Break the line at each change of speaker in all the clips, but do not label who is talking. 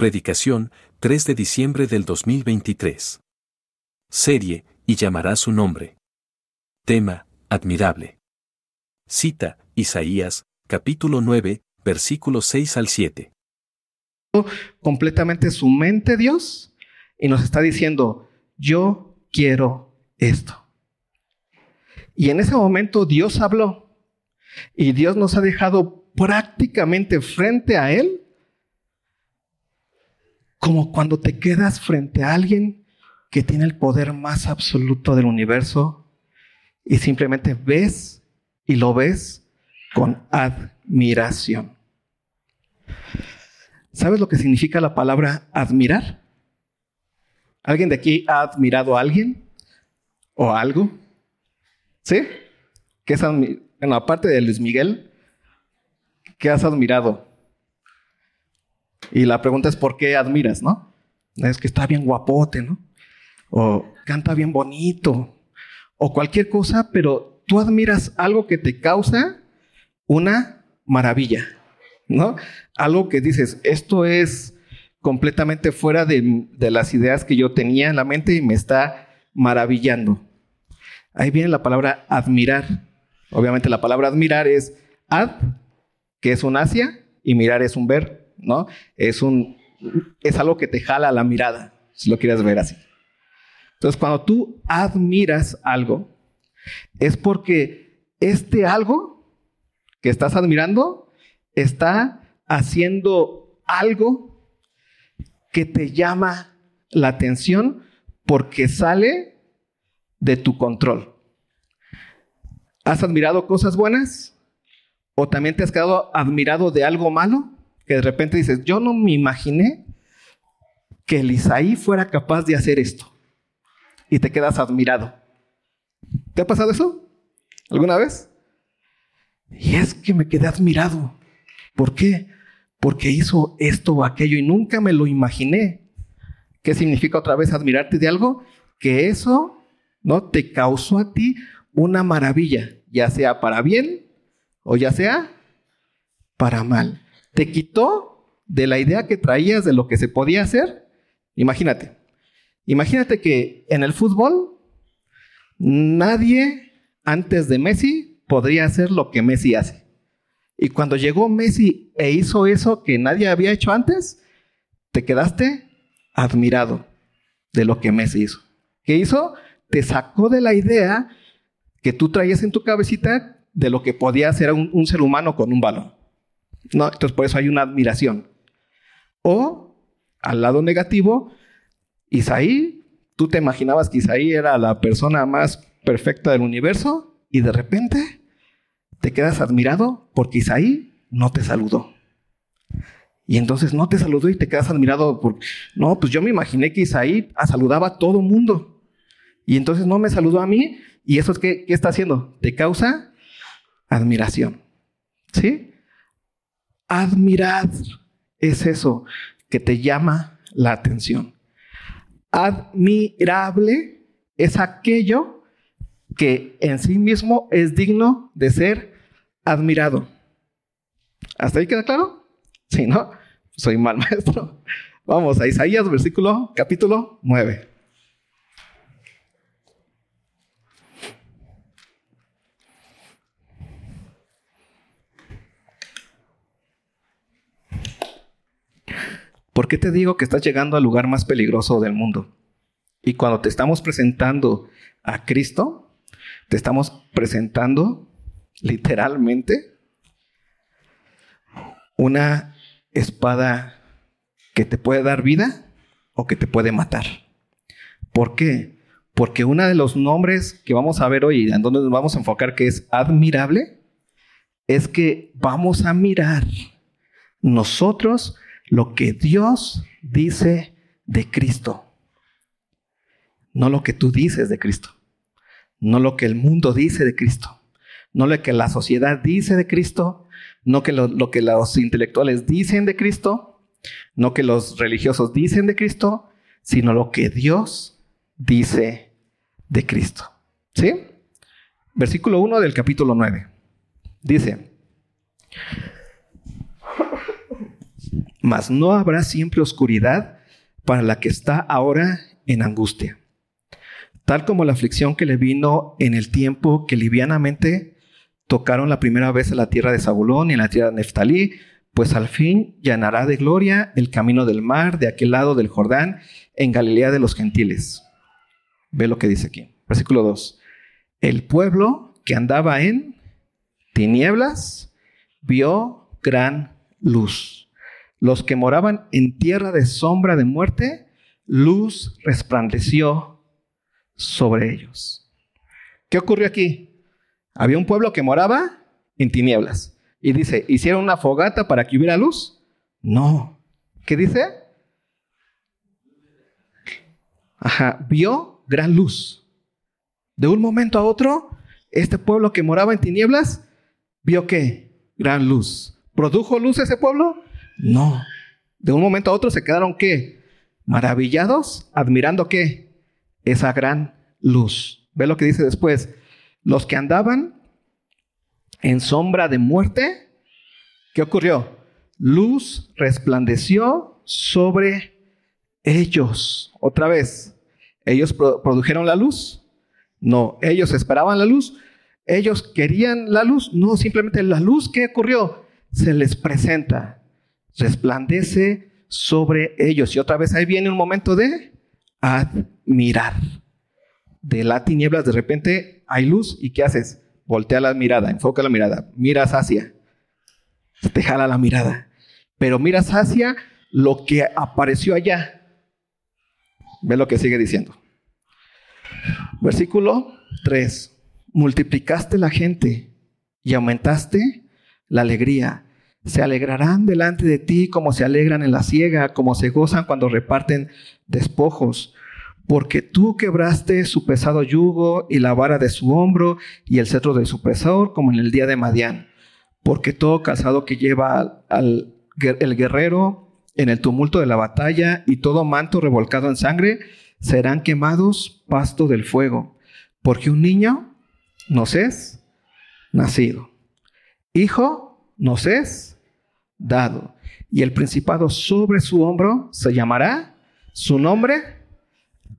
Predicación, 3 de diciembre del 2023. Serie, y llamará su nombre. Tema, admirable. Cita, Isaías, capítulo 9, versículos 6 al 7.
completamente su mente Dios y nos está diciendo, yo quiero esto. Y en ese momento Dios habló y Dios nos ha dejado prácticamente frente a Él como cuando te quedas frente a alguien que tiene el poder más absoluto del universo y simplemente ves y lo ves con admiración. ¿Sabes lo que significa la palabra admirar? ¿Alguien de aquí ha admirado a alguien o algo? ¿Sí? ¿Qué es en la parte de Luis Miguel, ¿qué has admirado? Y la pregunta es por qué admiras, ¿no? Es que está bien guapote, ¿no? O canta bien bonito, o cualquier cosa, pero tú admiras algo que te causa una maravilla, ¿no? Algo que dices, esto es completamente fuera de, de, las ideas que yo tenía en la mente y me está maravillando. Ahí viene la palabra admirar. Obviamente la palabra admirar es ad, que es un hacia, y mirar es un ver. ¿No? Es, un, es algo que te jala la mirada, si lo quieres ver así. Entonces, cuando tú admiras algo, es porque este algo que estás admirando está haciendo algo que te llama la atención porque sale de tu control. ¿Has admirado cosas buenas? ¿O también te has quedado admirado de algo malo? Que de repente dices, yo no me imaginé que el Isaí fuera capaz de hacer esto. Y te quedas admirado. ¿Te ha pasado eso? ¿Alguna vez? Y es que me quedé admirado. ¿Por qué? Porque hizo esto o aquello y nunca me lo imaginé. ¿Qué significa otra vez admirarte de algo? Que eso no te causó a ti una maravilla, ya sea para bien o ya sea para mal te quitó de la idea que traías de lo que se podía hacer. Imagínate, imagínate que en el fútbol nadie antes de Messi podría hacer lo que Messi hace. Y cuando llegó Messi e hizo eso que nadie había hecho antes, te quedaste admirado de lo que Messi hizo. ¿Qué hizo? Te sacó de la idea que tú traías en tu cabecita de lo que podía hacer un, un ser humano con un balón. ¿No? Entonces por eso hay una admiración. O al lado negativo, Isaí, tú te imaginabas que Isaí era la persona más perfecta del universo y de repente te quedas admirado porque Isaí no te saludó. Y entonces no te saludó y te quedas admirado porque, no, pues yo me imaginé que Isaí saludaba a todo mundo. Y entonces no me saludó a mí y eso es que, ¿qué está haciendo? Te causa admiración. ¿Sí? Admirar es eso que te llama la atención. Admirable es aquello que en sí mismo es digno de ser admirado. ¿Hasta ahí queda claro? Sí, ¿no? Soy mal maestro. Vamos a Isaías, versículo, capítulo 9. ¿Por qué te digo que estás llegando al lugar más peligroso del mundo? Y cuando te estamos presentando a Cristo, te estamos presentando literalmente una espada que te puede dar vida o que te puede matar. ¿Por qué? Porque uno de los nombres que vamos a ver hoy, en donde nos vamos a enfocar, que es admirable, es que vamos a mirar nosotros lo que Dios dice de Cristo. No lo que tú dices de Cristo. No lo que el mundo dice de Cristo. No lo que la sociedad dice de Cristo. No que lo, que los intelectuales dicen de Cristo. No que los religiosos dicen de Cristo. Sino lo que Dios dice de Cristo. ¿Sí? Versículo 1 del capítulo 9. Dice, mas no habrá siempre oscuridad para la que está ahora en angustia. Tal como la aflicción que le vino en el tiempo que livianamente tocaron la primera vez a la tierra de Zabulón y en la tierra de Neftalí, pues al fin llenará de gloria el camino del mar de aquel lado del Jordán en Galilea de los gentiles. Ve lo que dice aquí. Versículo 2. El pueblo que andaba en tinieblas vio gran luz. Los que moraban en tierra de sombra de muerte, luz resplandeció sobre ellos. ¿Qué ocurrió aquí? Había un pueblo que moraba en tinieblas. Y dice, ¿hicieron una fogata para que hubiera luz? No. ¿Qué dice? Ajá, vio gran luz. De un momento a otro, este pueblo que moraba en tinieblas, vio qué? Gran luz. ¿Produjo luz ese pueblo? No. De un momento a otro se quedaron qué? Maravillados, admirando qué? Esa gran luz. Ve lo que dice después. Los que andaban en sombra de muerte, ¿qué ocurrió? Luz resplandeció sobre ellos. Otra vez, ¿ellos produjeron la luz? No, ellos esperaban la luz. ¿Ellos querían la luz? No, simplemente la luz, ¿qué ocurrió? Se les presenta, resplandece sobre ellos. Y otra vez ahí viene un momento de admirar. De la tinieblas de repente hay luz y ¿qué haces? Voltea la mirada, enfoca la mirada, miras hacia, te jala la mirada, pero miras hacia lo que apareció allá. Ve lo que sigue diciendo. Versículo 3. Multiplicaste la gente y aumentaste la alegría. Se alegrarán delante de ti como se alegran en la siega, como se gozan cuando reparten despojos porque tú quebraste su pesado yugo y la vara de su hombro y el cetro de su pesador, como en el día de Madián. Porque todo calzado que lleva al, el guerrero en el tumulto de la batalla y todo manto revolcado en sangre serán quemados pasto del fuego. Porque un niño nos es nacido. Hijo nos es dado. Y el principado sobre su hombro se llamará su nombre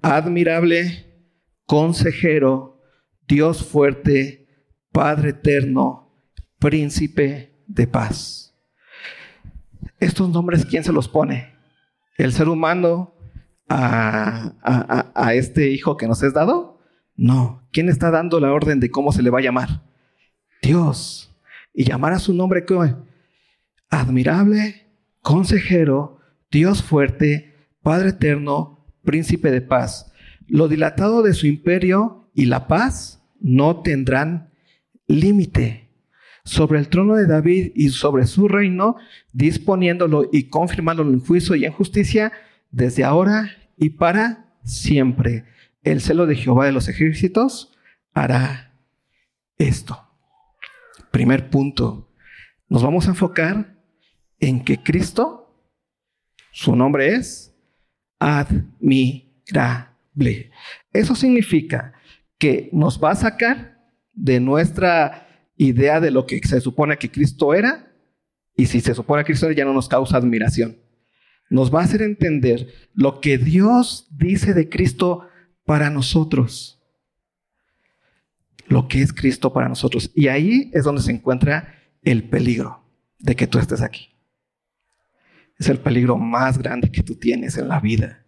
admirable, consejero, Dios fuerte, Padre eterno, príncipe de paz. Estos nombres, ¿quién se los pone? ¿El ser humano a, a, este hijo que nos es dado? No. ¿Quién está dando la orden de cómo se le va a llamar? Dios. Y llamar a su nombre ¿qué? admirable, consejero, Dios fuerte, Padre eterno, príncipe de paz. Lo dilatado de su imperio y la paz no tendrán límite. Sobre el trono de David y sobre su reino, disponiéndolo y confirmándolo en juicio y en justicia, desde ahora y para siempre. El celo de Jehová de los ejércitos hará esto. Primer punto. Nos vamos a enfocar en que Cristo, su nombre es admirable. Eso significa que nos va a sacar de nuestra idea de lo que se supone que Cristo era, y si se supone que Cristo era, ya no nos causa admiración. Nos va a hacer entender lo que Dios dice de Cristo para nosotros. Lo que es Cristo para nosotros. Y ahí es donde se encuentra el peligro de que tú estés aquí. Es el peligro más grande que tú tienes en la vida.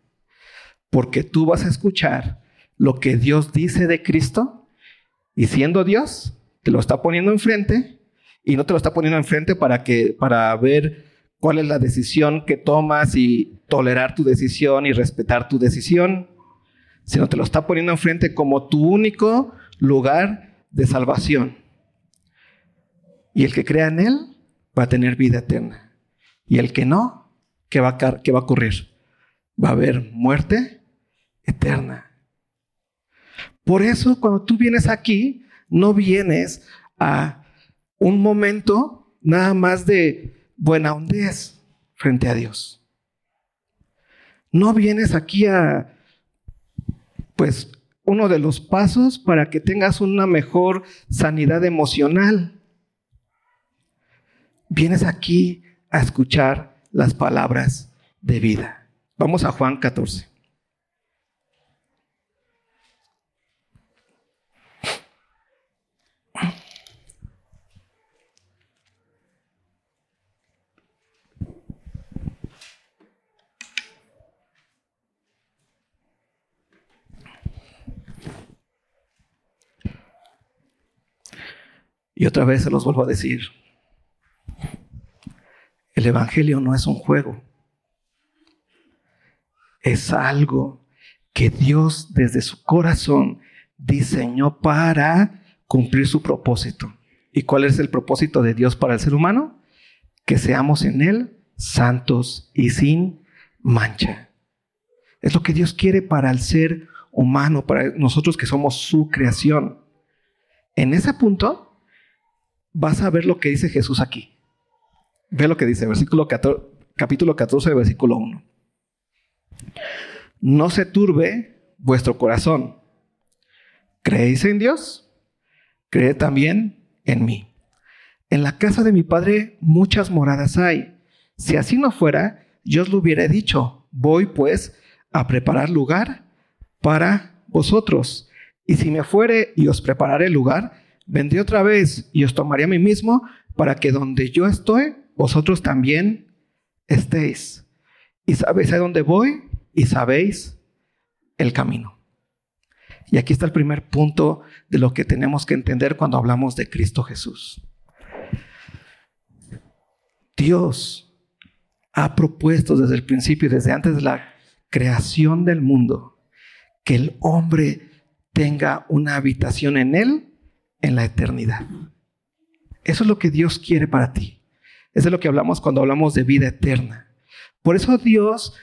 Porque tú vas a escuchar lo que Dios dice de Cristo y siendo Dios, te lo está poniendo enfrente y no te lo está poniendo enfrente para que para ver cuál es la decisión que tomas y tolerar tu decisión y respetar tu decisión, sino te lo está poniendo enfrente como tu único lugar de salvación. Y el que crea en él va a tener vida eterna. Y el que no, ¿qué va a, qué va a ocurrir? Va a haber muerte eterna. Por eso cuando tú vienes aquí, no vienes a un momento nada más de buena hondez frente a Dios. No vienes aquí a, pues, uno de los pasos para que tengas una mejor sanidad emocional. Vienes aquí a escuchar las palabras de vida. Vamos a Juan 14. Y otra vez se los vuelvo a decir. El Evangelio no es un juego. Es algo que Dios desde su corazón diseñó para cumplir su propósito. ¿Y cuál es el propósito de Dios para el ser humano? Que seamos en Él santos y sin mancha. Es lo que Dios quiere para el ser humano, para nosotros que somos su creación. En ese punto, vas a ver lo que dice Jesús aquí. Ve lo que dice, versículo 14, capítulo 14, versículo 1. No se turbe vuestro corazón. ¿Creéis en Dios? Creed también en mí. En la casa de mi padre muchas moradas hay. Si así no fuera, yo os lo hubiera dicho. Voy pues a preparar lugar para vosotros. Y si me fuere y os prepararé lugar, vendré otra vez y os tomaré a mí mismo para que donde yo estoy, vosotros también estéis. Y sabéis a dónde voy y sabéis el camino. Y aquí está el primer punto de lo que tenemos que entender cuando hablamos de Cristo Jesús. Dios ha propuesto desde el principio, desde antes de la creación del mundo, que el hombre tenga una habitación en él en la eternidad. Eso es lo que Dios quiere para ti. Eso es lo que hablamos cuando hablamos de vida eterna. Por eso Dios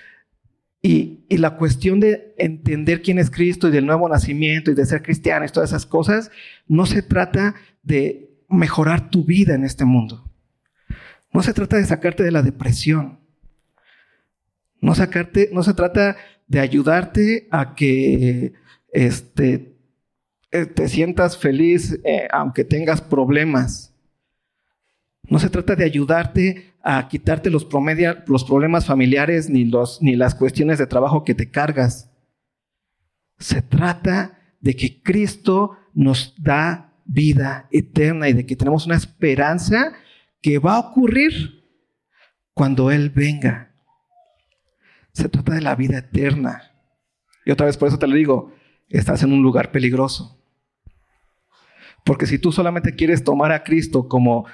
y, y, la cuestión de entender quién es Cristo y del nuevo nacimiento y de ser cristiano y todas esas cosas, no se trata de mejorar tu vida en este mundo. No se trata de sacarte de la depresión. No, sacarte, no se trata de ayudarte a que este, te sientas feliz eh, aunque tengas problemas. No se trata de ayudarte a quitarte los, los problemas familiares ni, los, ni las cuestiones de trabajo que te cargas. Se trata de que Cristo nos da vida eterna y de que tenemos una esperanza que va a ocurrir cuando Él venga. Se trata de la vida eterna. Y otra vez por eso te lo digo, estás en un lugar peligroso. Porque si tú solamente quieres tomar a Cristo como,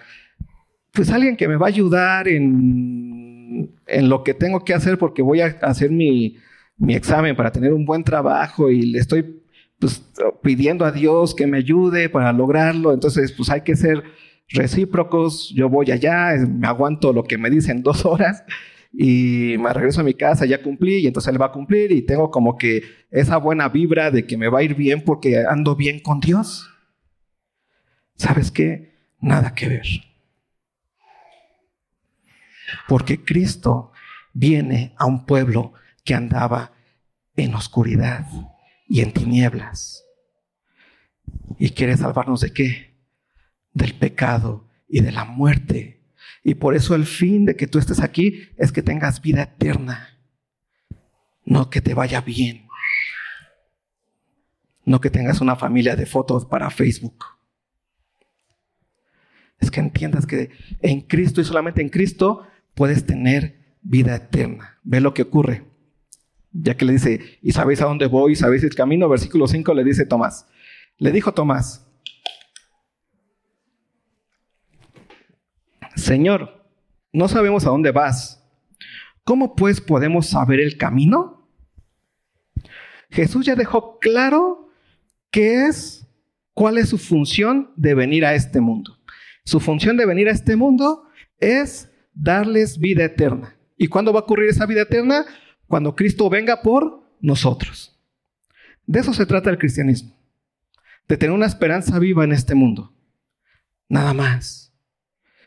pues alguien que me va a ayudar en, en lo que tengo que hacer porque voy a hacer mi, mi examen para tener un buen trabajo y le estoy pues, pidiendo a Dios que me ayude para lograrlo, entonces pues hay que ser recíprocos, yo voy allá, me aguanto lo que me dicen dos horas y me regreso a mi casa, ya cumplí y entonces él va a cumplir y tengo como que esa buena vibra de que me va a ir bien porque ando bien con Dios. ¿Sabes qué? Nada que ver. Porque Cristo viene a un pueblo que andaba en oscuridad y en tinieblas. ¿Y quiere salvarnos de qué? Del pecado y de la muerte. Y por eso el fin de que tú estés aquí es que tengas vida eterna. No que te vaya bien. No que tengas una familia de fotos para Facebook es que entiendas que en Cristo y solamente en Cristo puedes tener vida eterna. Ve lo que ocurre. Ya que le dice, y sabéis a dónde voy, y sabéis el camino, versículo 5 le dice Tomás. Le dijo Tomás, Señor, no sabemos a dónde vas. ¿Cómo pues podemos saber el camino? Jesús ya dejó claro qué es, cuál es su función de venir a este mundo. Su función de venir a este mundo es darles vida eterna. ¿Y cuándo va a ocurrir esa vida eterna? Cuando Cristo venga por nosotros. De eso se trata el cristianismo. De tener una esperanza viva en este mundo. Nada más.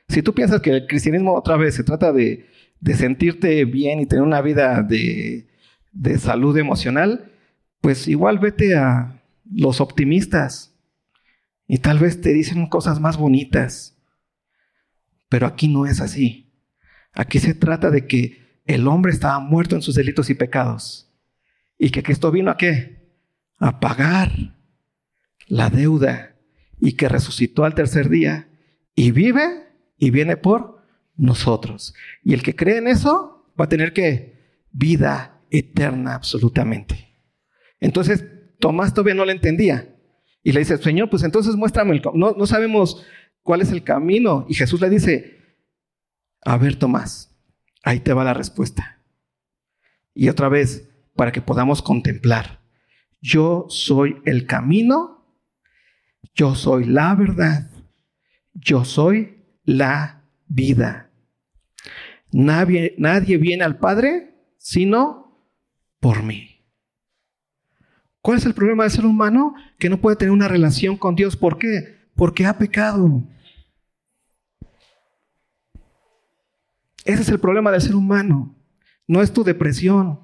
Si tú piensas que el cristianismo otra vez se trata de, sentirte bien y tener una vida de, de salud emocional, pues igual vete a los optimistas, y tal vez te dicen cosas más bonitas. Pero aquí no es así. Aquí se trata de que el hombre estaba muerto en sus delitos y pecados. Y que Cristo vino a qué? A pagar la deuda. Y que resucitó al tercer día. Y vive y viene por nosotros. Y el que cree en eso va a tener que vida eterna absolutamente. Entonces, Tomás todavía no le entendía. Y le dice, Señor, pues entonces muéstrame el no, no sabemos cuál es el camino. Y Jesús le dice, a ver, Tomás, ahí te va la respuesta. Y otra vez, para que podamos contemplar, yo soy el camino, yo soy la verdad, yo soy la vida. Nadie, nadie viene al Padre sino por mí. ¿Cuál es el problema del ser humano? Que no puede tener una relación con Dios. ¿Por qué? Porque ha pecado. Ese es el problema del ser humano. No es tu depresión.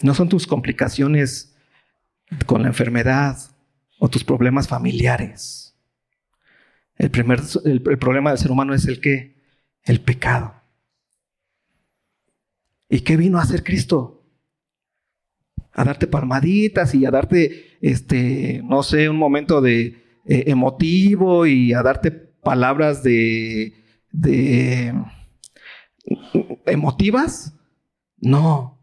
No son tus complicaciones con la enfermedad o tus problemas familiares. El, primer, el, problema del ser humano es el? El pecado. ¿Y qué vino a hacer Cristo? A darte palmaditas y a darte, este, no sé, un momento de eh, emotivo y a darte palabras de, de emotivas. No,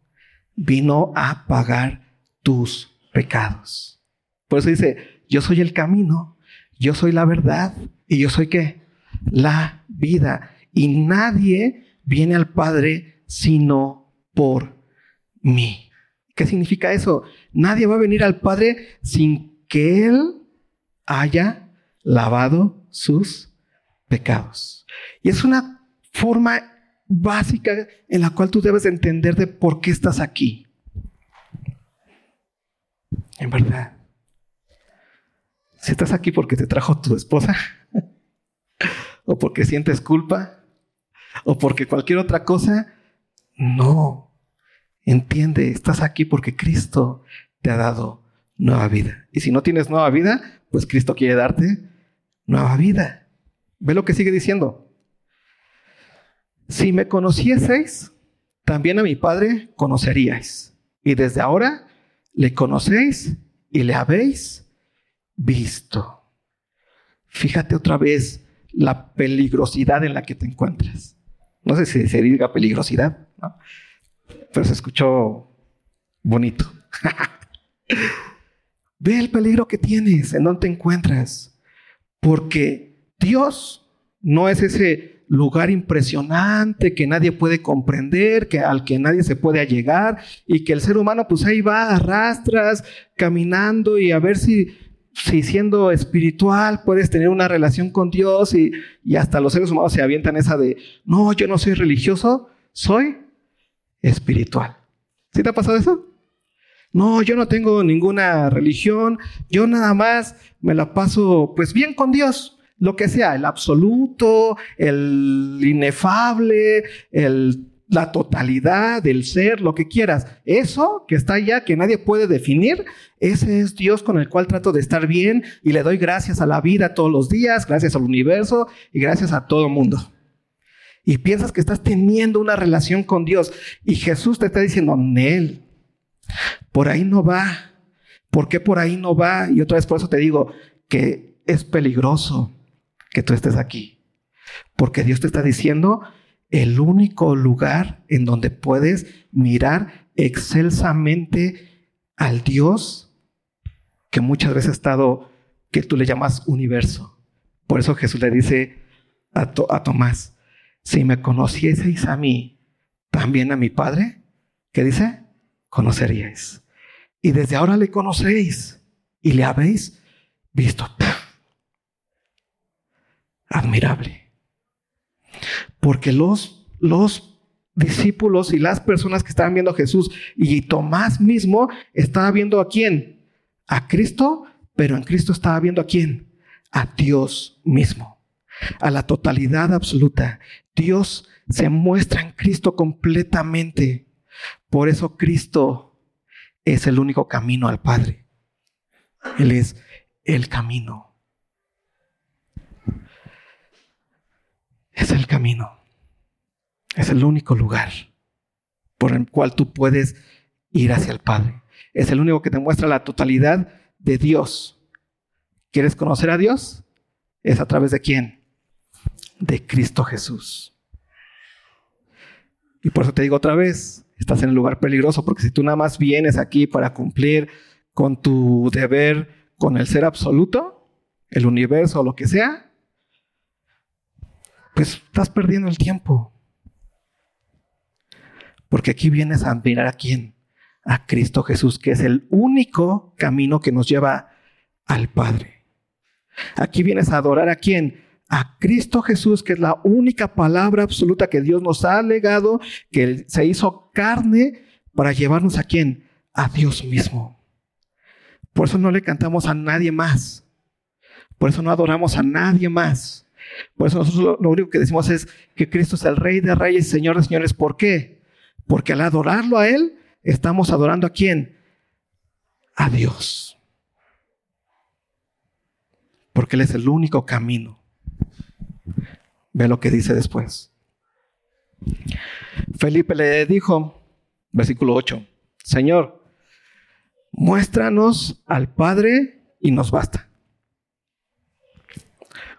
vino a pagar tus pecados. Por eso dice, yo soy el camino, yo soy la verdad y yo soy qué? La vida. Y nadie viene al Padre sino por mí. ¿Qué significa eso? Nadie va a venir al Padre sin que Él haya lavado sus pecados. Y es una forma básica en la cual tú debes entender de por qué estás aquí. En verdad. Si estás aquí porque te trajo tu esposa, o porque sientes culpa, o porque cualquier otra cosa, no. Entiende, estás aquí porque Cristo te ha dado nueva vida. Y si no tienes nueva vida, pues Cristo quiere darte nueva vida. Ve lo que sigue diciendo. Si me conocieseis, también a mi Padre conoceríais. Y desde ahora le conocéis y le habéis visto. Fíjate otra vez la peligrosidad en la que te encuentras. No sé si se diga peligrosidad, pero se escuchó bonito. Ve el peligro que tienes, en donde te encuentras, porque Dios no es ese lugar impresionante que nadie puede comprender, que al que nadie se puede allegar y que el ser humano pues ahí va arrastras caminando y a ver si si siendo espiritual puedes tener una relación con Dios y, hasta los seres humanos se avientan esa de, no, yo no soy religioso, soy espiritual. ¿Sí te ha pasado eso? No, yo no tengo ninguna religión, yo nada más me la paso pues bien con Dios, lo que sea, el absoluto, el inefable, el la totalidad del ser, lo que quieras. Eso que está allá, que nadie puede definir, ese es Dios con el cual trato de estar bien y le doy gracias a la vida todos los días, gracias al universo y gracias a todo el mundo. Y piensas que estás teniendo una relación con Dios y Jesús te está diciendo, Nel, por ahí no va. ¿Por qué por ahí no va? Y otra vez por eso te digo que es peligroso que tú estés aquí. Porque Dios te está diciendo, el único lugar en donde puedes mirar excelsamente al Dios que muchas veces ha estado, que tú le llamas universo. Por eso Jesús le dice a, a Tomás, si me conocieseis a mí, también a mi Padre, ¿qué dice? Conoceríais. Y desde ahora le conocéis y le habéis visto. Admirable. Porque los, los discípulos y las personas que estaban viendo a Jesús y Tomás mismo estaba viendo a quién? A Cristo, pero en Cristo estaba viendo a quién? A Dios mismo, a la totalidad absoluta. Dios se muestra en Cristo completamente. Por eso Cristo es el único camino al Padre. Él es el camino. Es el camino. Es el único lugar por el cual tú puedes ir hacia el Padre. Es el único que te muestra la totalidad de Dios. ¿Quieres conocer a Dios? Es a través de quién? De Cristo Jesús. Y por eso te digo otra vez, estás en el lugar peligroso, porque si tú nada más vienes aquí para cumplir con tu deber con el ser absoluto, el universo o lo que sea, pues estás perdiendo el tiempo. Porque aquí vienes a admirar a quién? A Cristo Jesús, que es el único camino que nos lleva al Padre. Aquí vienes a adorar a quién? A Cristo Jesús, que es la única palabra absoluta que Dios nos ha legado, que se hizo carne para llevarnos a quién? A Dios mismo. Por eso no le cantamos a nadie más. Por eso no adoramos a nadie más. Por eso nosotros lo, único que decimos es que Cristo es el Rey de Reyes Señor de Señores. ¿Por qué? Porque al adorarlo a Él, estamos adorando a quién? A Dios. Porque Él es el único camino. Ve lo que dice después. Felipe le dijo, versículo 8, Señor, muéstranos al Padre y nos basta.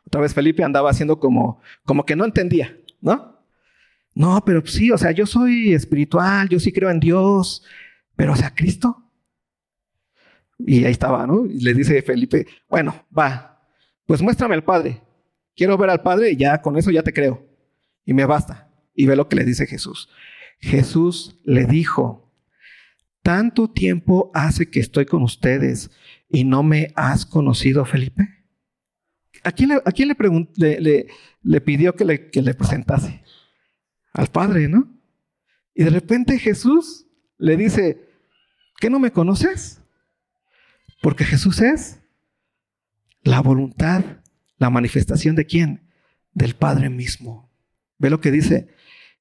Otra vez Felipe andaba haciendo como, como que no entendía, ¿no? No, pero sí, o sea, yo soy espiritual, yo sí creo en Dios, pero o sea, Cristo. Y ahí estaba, ¿no? Y le dice Felipe, bueno, va, pues muéstrame al Padre. Quiero ver al Padre y ya con eso ya te creo. Y me basta. Y ve lo que le dice Jesús. Jesús le dijo, ¿tanto tiempo hace que estoy con ustedes y no me has conocido, Felipe? ¿A quién le, le, pidió que le, que le presentase? Al Padre, ¿no? Y de repente Jesús le dice, ¿qué no me conoces? Porque Jesús es la voluntad, la manifestación de quién? Del Padre mismo. Ve lo que dice,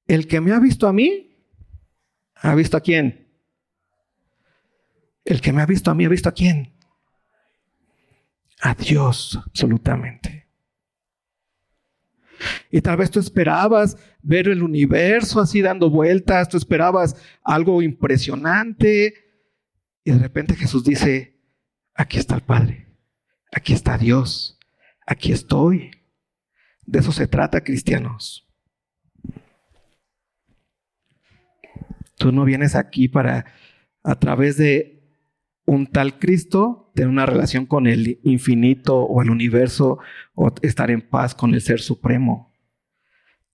el que me ha visto a mí, ha visto a quién. El que me ha visto a mí, ha visto a quién a Dios absolutamente. Y tal vez tú esperabas ver el universo así dando vueltas, tú esperabas algo impresionante. Y de repente Jesús dice, aquí está el Padre, aquí está Dios, aquí estoy. De eso se trata, cristianos. Tú no vienes aquí para, a través de un tal Cristo tener una relación con el infinito o el universo o estar en paz con el ser supremo.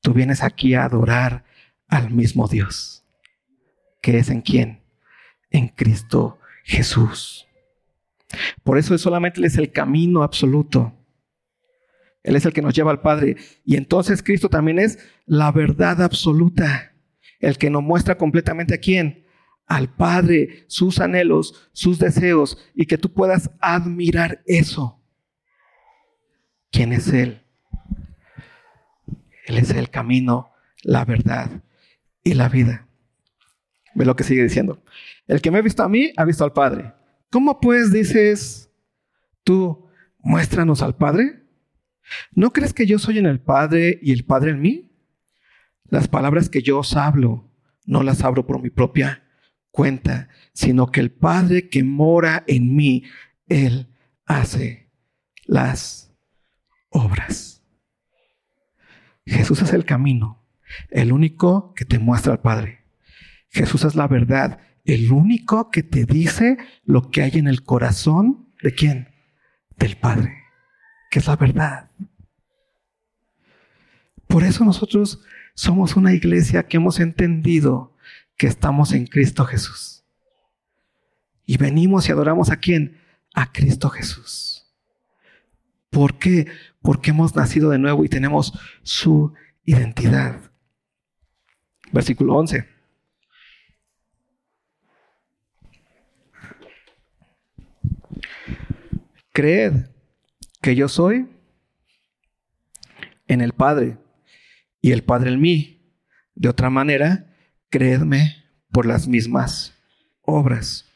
Tú vienes aquí a adorar al mismo Dios, que es en quién? En Cristo Jesús. Por eso solamente Él es el camino absoluto. Él es el que nos lleva al Padre. Y entonces Cristo también es la verdad absoluta. El que nos muestra completamente a quién? Al Padre, sus anhelos, sus deseos, y que tú puedas admirar eso. ¿Quién es Él? Él es el camino, la verdad y la vida. Ve lo que sigue diciendo. El que me ha visto a mí, ha visto al Padre. ¿Cómo pues dices tú, muéstranos al Padre? ¿No crees que yo soy en el Padre y el Padre en mí? Las palabras que yo os hablo, no las hablo por mi propia cuenta, sino que el Padre que mora en mí, Él hace las obras. Jesús es el camino, el único que te muestra al Padre. Jesús es la verdad, el único que te dice lo que hay en el corazón de quién? Del Padre, que es la verdad. Por eso nosotros somos una iglesia que hemos entendido que estamos en Cristo Jesús. Y venimos y adoramos a quién? A Cristo Jesús. ¿Por qué? Porque hemos nacido de nuevo y tenemos su identidad. Versículo 11. Creed que yo soy en el Padre y el Padre en mí. De otra manera, creedme por las mismas obras.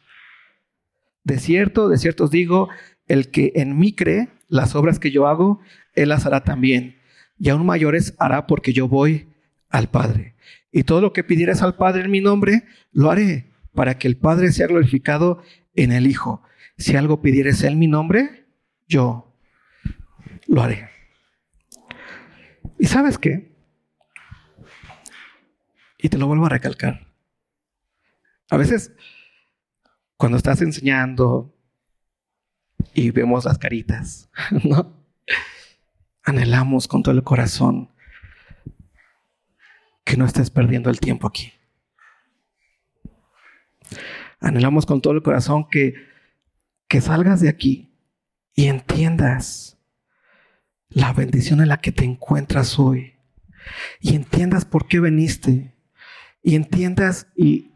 De cierto, de cierto os digo, el que en mí cree, las obras que yo hago, él las hará también. y aún mayores hará porque yo voy al Padre. Y todo lo que pidieras al Padre en mi nombre, lo haré, para que el Padre sea glorificado en el Hijo. Si algo pidieres en mi nombre, yo lo haré. ¿Y sabes qué? Y te lo vuelvo a recalcar. A veces, cuando estás enseñando y vemos las caritas, ¿no? Anhelamos con todo el corazón que no estés perdiendo el tiempo aquí. Anhelamos con todo el corazón que, que salgas de aquí y entiendas la bendición en la que te encuentras hoy. Y entiendas por qué veniste. Y entiendas y,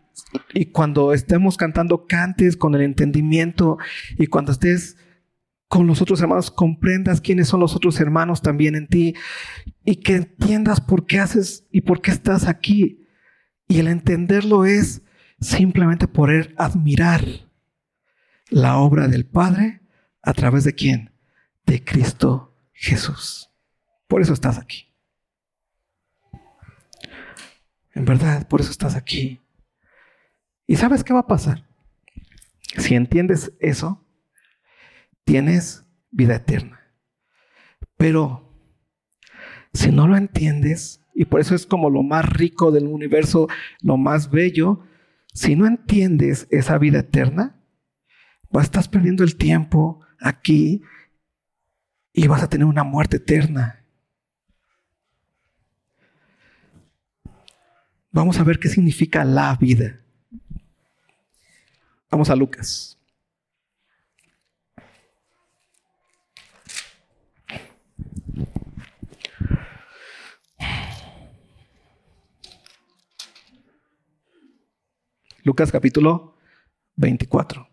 y cuando estemos cantando cantes con el entendimiento y cuando estés con los otros hermanos, comprendas quiénes son los otros hermanos también en ti y que entiendas por qué haces y por qué estás aquí. Y el entenderlo es simplemente poder admirar la obra del Padre a través de quién? De Cristo Jesús. Por eso estás aquí. En verdad, por eso estás aquí. ¿Y sabes qué va a pasar? Si entiendes eso, tienes vida eterna. Pero si no lo entiendes, y por eso es como lo más rico del universo, lo más bello, si no entiendes esa vida eterna, vas a estar perdiendo el tiempo aquí y vas a tener una muerte eterna. Vamos a ver qué significa la vida. Vamos a Lucas. Lucas capítulo 24.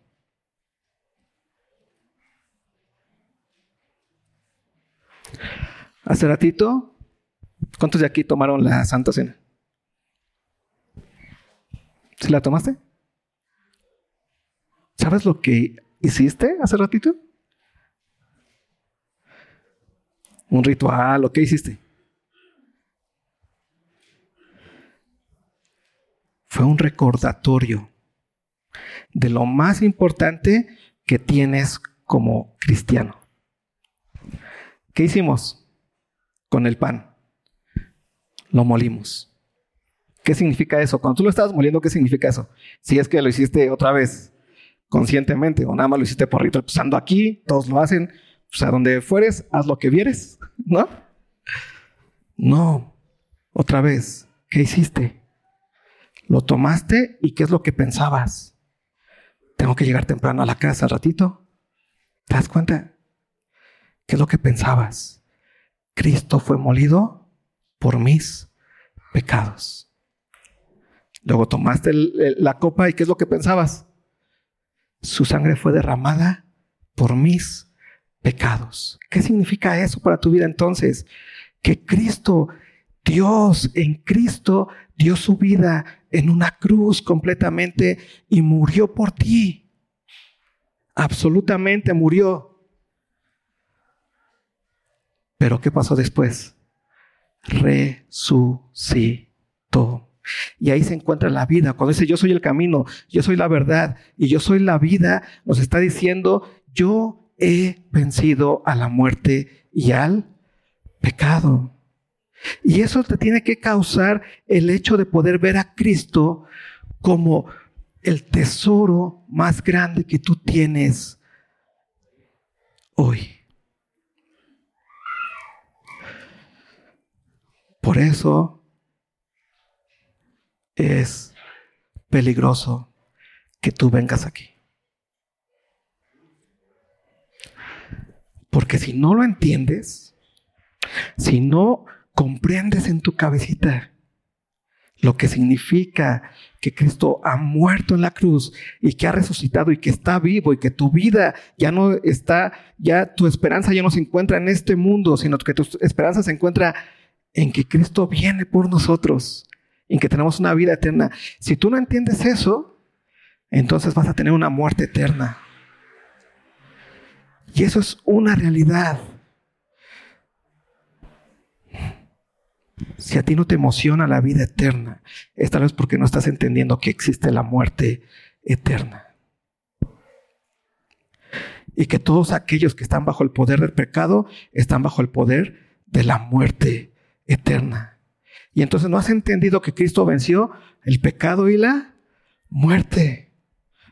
Hace ratito, ¿cuántos de aquí tomaron la Santa Cena? ¿Sí la tomaste? ¿Sabes lo que hiciste hace ratito? Un ritual, ¿o qué hiciste? fue un recordatorio de lo más importante que tienes como cristiano. ¿Qué hicimos con el pan? Lo molimos. ¿Qué significa eso? Cuando tú lo estabas moliendo, ¿qué significa eso? Si es que lo hiciste otra vez conscientemente o nada más lo hiciste por rito, pues ando aquí, todos lo hacen, pues a donde fueres, haz lo que vieres, ¿no? No, otra vez, ¿qué hiciste? Lo tomaste y ¿qué es lo que pensabas? Tengo que llegar temprano a la casa al ratito. ¿Te das cuenta? ¿Qué es lo que pensabas? Cristo fue molido por mis pecados. Luego tomaste la copa y ¿qué es lo que pensabas? Su sangre fue derramada por mis pecados. ¿Qué significa eso para tu vida entonces? Que Cristo, Dios en Cristo, dio su vida en una cruz completamente y murió por ti. Absolutamente murió. Pero ¿qué pasó después? Resucitó. Y ahí se encuentra la vida. Cuando dice yo soy el camino, yo soy la verdad y yo soy la vida, nos está diciendo yo he vencido a la muerte y al pecado. Y eso te tiene que causar el hecho de poder ver a Cristo como el tesoro más grande que tú tienes hoy. Por eso es peligroso que tú vengas aquí. Porque si no lo entiendes, si no comprendes en tu cabecita lo que significa que Cristo ha muerto en la cruz y que ha resucitado y que está vivo y que tu vida ya no está, ya tu esperanza ya no se encuentra en este mundo, sino que tu esperanza se encuentra en que Cristo viene por nosotros, en que tenemos una vida eterna. Si tú no entiendes eso, entonces vas a tener una muerte eterna. Y eso es una realidad. Si a ti no te emociona la vida eterna, es tal vez porque no estás entendiendo que existe la muerte eterna. Y que todos aquellos que están bajo el poder del pecado están bajo el poder de la muerte eterna. Y entonces no has entendido que Cristo venció el pecado y la muerte,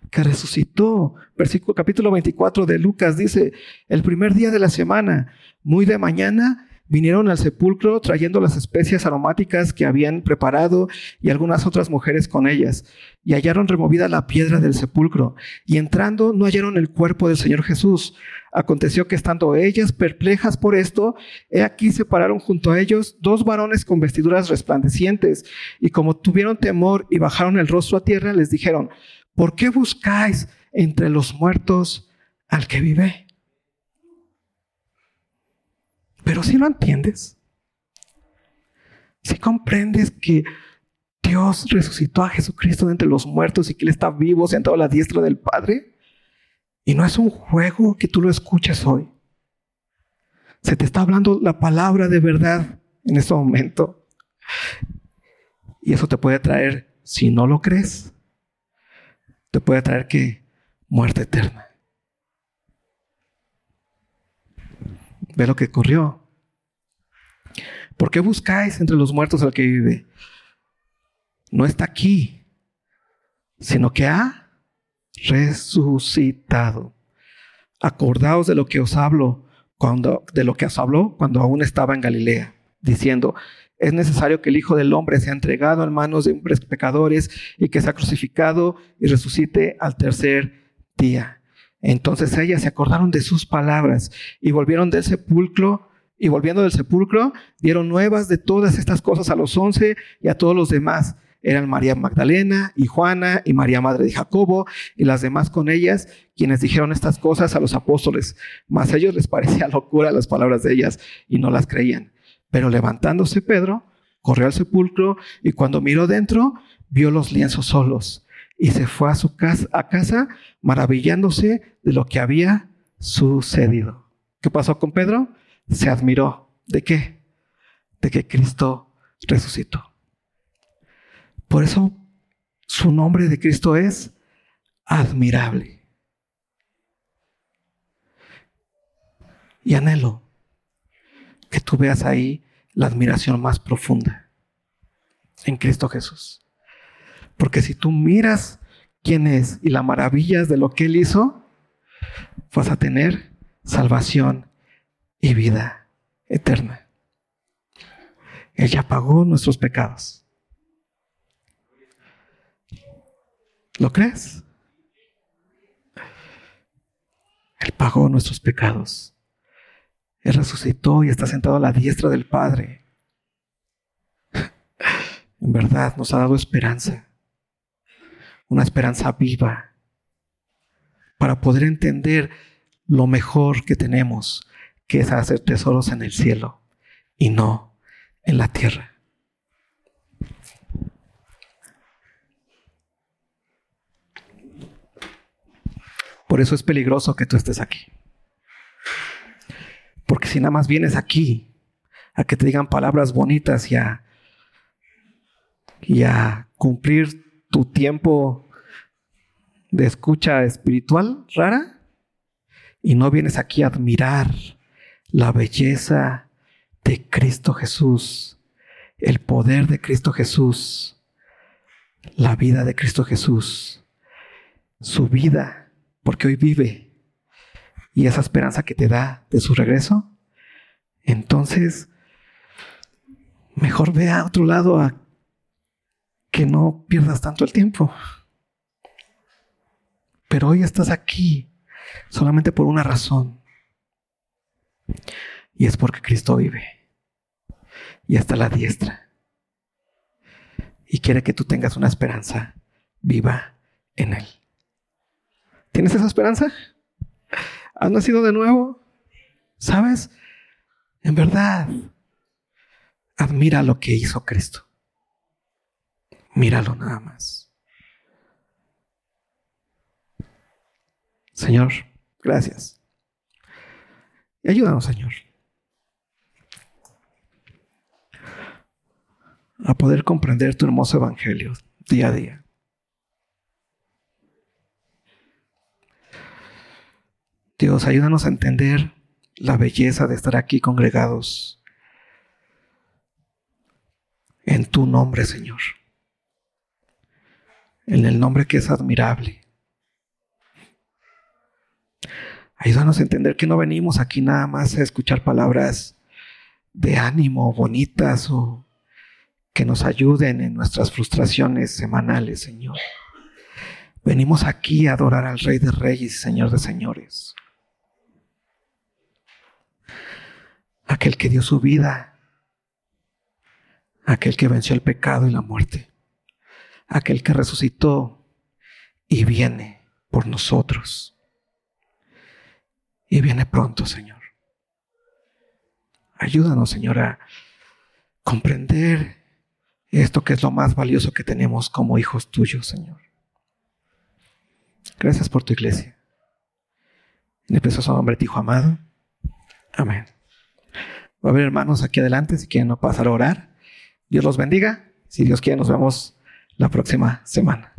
que resucitó. Versículo capítulo 24 de Lucas dice, el primer día de la semana, muy de mañana, vinieron al sepulcro trayendo las especias aromáticas que habían preparado y algunas otras mujeres con ellas, y hallaron removida la piedra del sepulcro, y entrando no hallaron el cuerpo del Señor Jesús. Aconteció que estando ellas perplejas por esto, he aquí se pararon junto a ellos dos varones con vestiduras resplandecientes, y como tuvieron temor y bajaron el rostro a tierra, les dijeron, ¿por qué buscáis entre los muertos al que vive? Pero si lo entiendes, si comprendes que Dios resucitó a Jesucristo de entre los muertos y que Él está vivo sentado a la diestra del Padre, y no es un juego que tú lo escuches hoy. Se te está hablando la palabra de verdad en este momento. Y eso te puede traer, si no lo crees, te puede traer que muerte eterna. Ve lo que ocurrió. ¿Por qué buscáis entre los muertos al que vive? No está aquí, sino que ha resucitado. Acordaos de lo que os hablo cuando de lo que os habló cuando aún estaba en Galilea, diciendo: es necesario que el Hijo del Hombre sea entregado en manos de hombres pecadores y que sea crucificado y resucite al tercer día. Entonces ellas se acordaron de sus palabras y volvieron del sepulcro y volviendo del sepulcro dieron nuevas de todas estas cosas a los once y a todos los demás. Eran María Magdalena y Juana y María Madre de Jacobo y las demás con ellas, quienes dijeron estas cosas a los apóstoles. Mas a ellos les parecía locura las palabras de ellas y no las creían. Pero levantándose Pedro, corrió al sepulcro y cuando miró dentro, vio los lienzos solos y se fue a su casa, a casa maravillándose de lo que había sucedido. ¿Qué pasó con Pedro? Se admiró. ¿De qué? De que Cristo resucitó. Por eso su nombre de Cristo es admirable. Y anhelo que tú veas ahí la admiración más profunda en Cristo Jesús. Porque si tú miras quién es y la maravillas de lo que Él hizo, vas a tener salvación y vida eterna. Él ya pagó nuestros pecados. ¿Lo crees? Él pagó nuestros pecados. Él resucitó y está sentado a la diestra del Padre. En verdad nos ha dado esperanza una esperanza viva, para poder entender lo mejor que tenemos, que es hacer tesoros en el cielo y no en la tierra. Por eso es peligroso que tú estés aquí. Porque si nada más vienes aquí a que te digan palabras bonitas y a, y a cumplir tu tiempo de escucha espiritual rara y no vienes aquí a admirar la belleza de Cristo Jesús, el poder de Cristo Jesús, la vida de Cristo Jesús, su vida, porque hoy vive y esa esperanza que te da de su regreso, entonces mejor ve a otro lado a que no pierdas tanto el tiempo. Pero hoy estás aquí solamente por una razón. Y es porque Cristo vive. Y está a la diestra. Y quiere que tú tengas una esperanza viva en Él. ¿Tienes esa esperanza? ¿Has nacido de nuevo? ¿Sabes? En verdad, admira lo que hizo Cristo. Míralo nada más. Señor, gracias. Y ayúdanos, Señor. a poder comprender tu hermoso evangelio día a día. Dios, ayúdanos a entender la belleza de estar aquí congregados en tu nombre, Señor. En el nombre que es admirable. Ayúdanos a entender que no venimos aquí nada más a escuchar palabras de ánimo bonitas o que nos ayuden en nuestras frustraciones semanales, Señor. Venimos aquí a adorar al Rey de Reyes y Señor de Señores. Aquel que dio su vida, aquel que venció el pecado y la muerte, aquel que resucitó y viene por nosotros. Y viene pronto, Señor. Ayúdanos, Señor, a comprender esto que es lo más valioso que tenemos como hijos tuyos, Señor. Gracias por tu iglesia. En el precioso nombre de amado. Amén. Va a haber hermanos aquí adelante si quieren no pasar a orar. Dios los bendiga. Si Dios quiere, nos vemos la próxima semana.